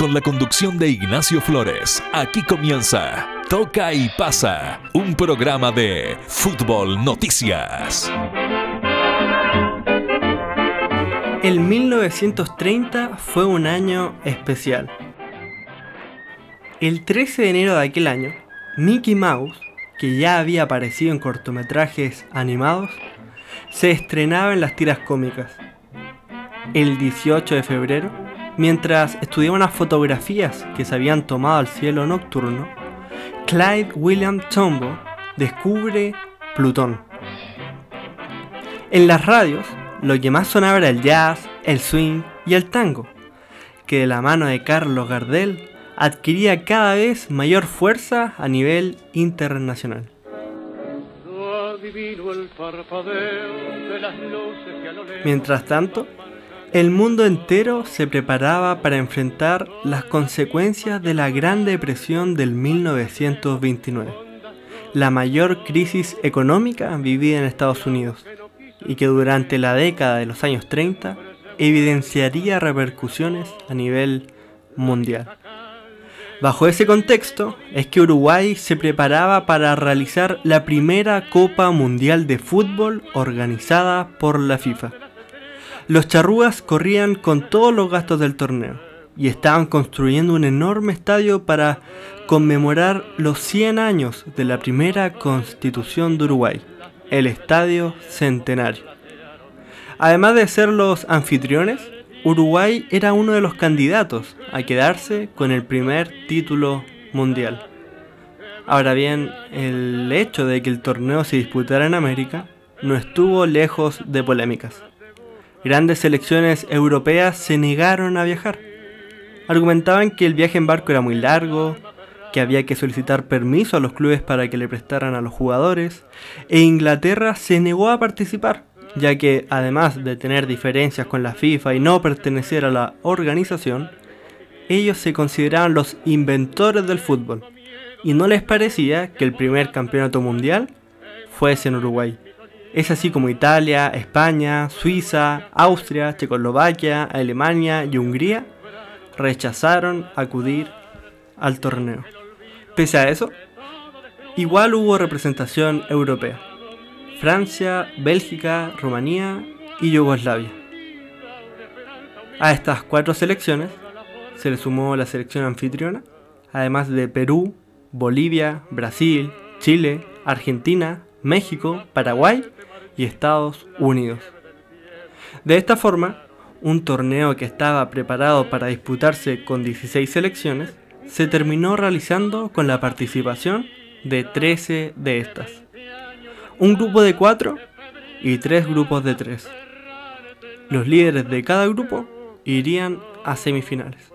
con la conducción de Ignacio Flores. Aquí comienza Toca y pasa, un programa de Fútbol Noticias. El 1930 fue un año especial. El 13 de enero de aquel año, Mickey Mouse, que ya había aparecido en cortometrajes animados, se estrenaba en las tiras cómicas. El 18 de febrero, mientras estudiaba unas fotografías que se habían tomado al cielo nocturno, Clyde William Tombaugh descubre Plutón. En las radios, lo que más sonaba era el jazz, el swing y el tango, que de la mano de Carlos Gardel adquiría cada vez mayor fuerza a nivel internacional. Mientras tanto, el mundo entero se preparaba para enfrentar las consecuencias de la Gran Depresión del 1929, la mayor crisis económica vivida en Estados Unidos, y que durante la década de los años 30 evidenciaría repercusiones a nivel mundial. Bajo ese contexto es que Uruguay se preparaba para realizar la primera Copa Mundial de Fútbol organizada por la FIFA. Los charrúas corrían con todos los gastos del torneo y estaban construyendo un enorme estadio para conmemorar los 100 años de la primera constitución de Uruguay, el Estadio Centenario. Además de ser los anfitriones, Uruguay era uno de los candidatos a quedarse con el primer título mundial. Ahora bien, el hecho de que el torneo se disputara en América no estuvo lejos de polémicas. Grandes selecciones europeas se negaron a viajar. Argumentaban que el viaje en barco era muy largo, que había que solicitar permiso a los clubes para que le prestaran a los jugadores, e Inglaterra se negó a participar ya que además de tener diferencias con la FIFA y no pertenecer a la organización, ellos se consideraban los inventores del fútbol y no les parecía que el primer campeonato mundial fuese en Uruguay. Es así como Italia, España, Suiza, Austria, Checoslovaquia, Alemania y Hungría rechazaron acudir al torneo. Pese a eso, igual hubo representación europea. Francia, Bélgica, Rumanía y Yugoslavia. A estas cuatro selecciones se le sumó la selección anfitriona, además de Perú, Bolivia, Brasil, Chile, Argentina, México, Paraguay y Estados Unidos. De esta forma, un torneo que estaba preparado para disputarse con 16 selecciones se terminó realizando con la participación de 13 de estas un grupo de cuatro y tres grupos de tres. Los líderes de cada grupo irían a semifinales.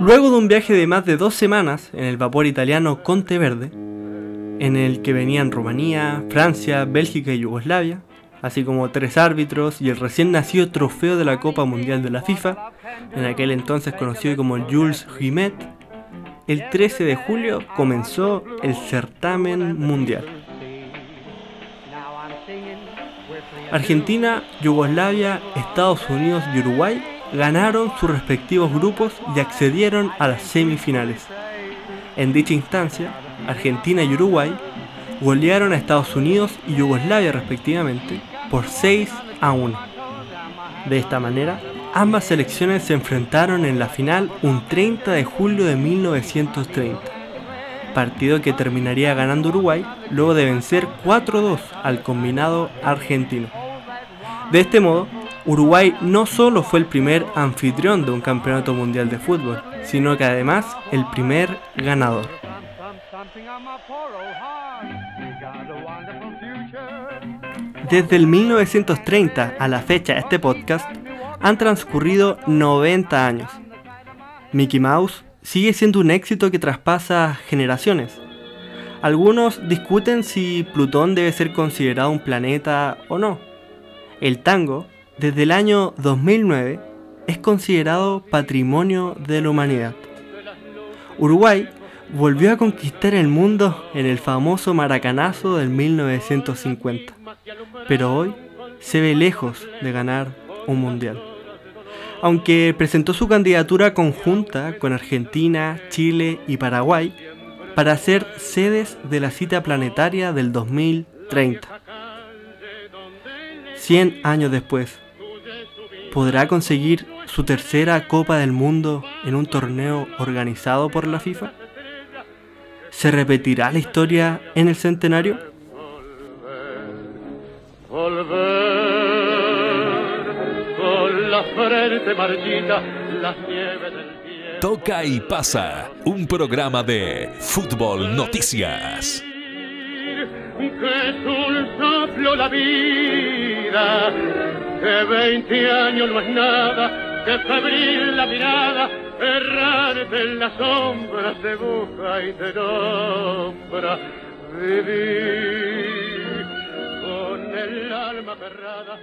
Luego de un viaje de más de dos semanas en el vapor italiano Conte Verde, en el que venían Rumanía, Francia, Bélgica y Yugoslavia, así como tres árbitros y el recién nacido trofeo de la Copa Mundial de la FIFA, en aquel entonces conocido como Jules Rimet, el 13 de julio comenzó el certamen mundial. Argentina, Yugoslavia, Estados Unidos y Uruguay ganaron sus respectivos grupos y accedieron a las semifinales. En dicha instancia, Argentina y Uruguay golearon a Estados Unidos y Yugoslavia respectivamente por 6 a 1. De esta manera, Ambas selecciones se enfrentaron en la final un 30 de julio de 1930, partido que terminaría ganando Uruguay luego de vencer 4-2 al combinado argentino. De este modo, Uruguay no solo fue el primer anfitrión de un campeonato mundial de fútbol, sino que además el primer ganador. Desde el 1930 a la fecha de este podcast, han transcurrido 90 años. Mickey Mouse sigue siendo un éxito que traspasa generaciones. Algunos discuten si Plutón debe ser considerado un planeta o no. El tango, desde el año 2009, es considerado patrimonio de la humanidad. Uruguay volvió a conquistar el mundo en el famoso maracanazo del 1950, pero hoy se ve lejos de ganar un mundial. aunque presentó su candidatura conjunta con Argentina, Chile y Paraguay para ser sedes de la cita planetaria del 2030. 100 años después, ¿podrá conseguir su tercera Copa del Mundo en un torneo organizado por la FIFA? ¿Se repetirá la historia en el centenario? Toca y pasa, un programa de Fútbol Noticias. Que es un soplo la vida, que 20 años no es nada, que febril la mirada, errante en la sombra se busca y se nombra. Vivir con el alma cerrada